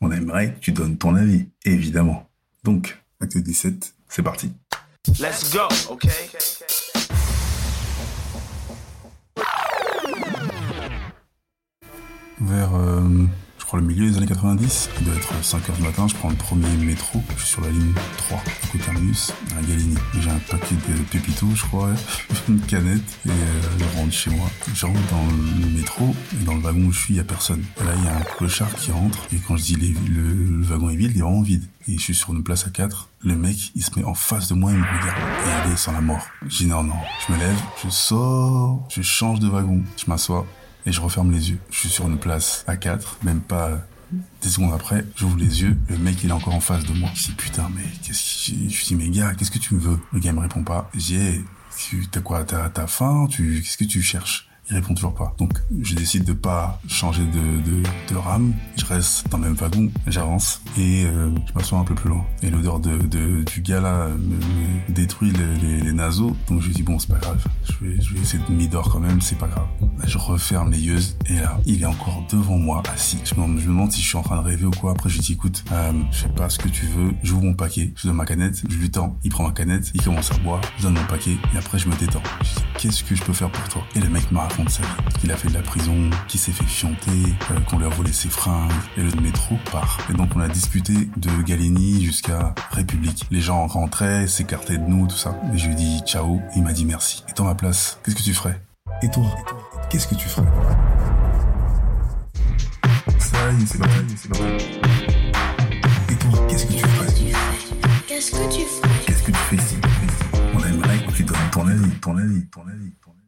on aimerait que tu donnes ton avis, évidemment. Donc, acte 17, c'est parti. Let's go, okay? Vers, euh, crois, le milieu des années 90, il doit être 5h du matin, je prends le premier métro, je suis sur la ligne 3, du côté terminus, à Galigny. J'ai un paquet de pépitos, je crois, une canette, et euh, je rentre chez moi. Je rentre dans le métro, et dans le wagon où je suis, il y a personne. Et là, il y a un clochard qui rentre, et quand je dis les- le, wagon est vide, il est vraiment vide. Et je suis sur une place à 4, le mec, il se met en face de moi, il me regarde, et est sans la mort. Je dis non, non, je me lève, je sors, je change de wagon, je m'assois, et je referme les yeux. Je suis sur une place à 4, même pas 10 secondes après, j'ouvre les yeux, le mec il est encore en face de moi. Je dis putain mais qu'est-ce que je dis mais gars, qu'est-ce que tu me veux? Le gars il me répond pas. Hey, tu t'as quoi? T'as faim? Tu qu'est-ce que tu cherches? Il répond toujours pas. Donc, je décide de pas changer de, rame. Je reste dans le même wagon, j'avance et euh, je m'assois un peu plus loin. Et l'odeur de, de, du gars là me détruit les, les, les naseaux. Donc, je dis bon, c'est pas grave. Je vais, je vais essayer de m'y dormir quand même, c'est pas grave. Je referme les yeux et là, il est encore devant moi, assis. Je me, je me demande si je suis en train de rêver ou quoi. Après, je lui dis écoute, euh, je sais pas ce que tu veux. J'ouvre mon paquet, je donne ma canette, je lui tends. Il prend ma canette, il commence à boire, je donne mon paquet et après, je me détends. Je dis qu'est-ce que je peux faire pour toi? Et le mec me raconte sa vie. Qu'il a fait de la prison, qu'il s'est fait fianter, euh, qu'on lui a volé ses fringues, et le métro part. Et donc on a discuté de Galigny jusqu'à République. Les gens rentraient, s'écartaient de nous, tout ça. Et je lui ai dit ciao, il m'a dit merci. Et dans ma place, qu'est-ce que tu ferais? Et toi, qu'est-ce que tu ferais? Ça y est, c'est parti, c'est. Et toi, qu'est-ce que tu ferais? Qu'est-ce que tu fais Qu'est-ce que tu fais ici? On aimerait que tu donnes ton avis, ton avis, ton avis, ton avis.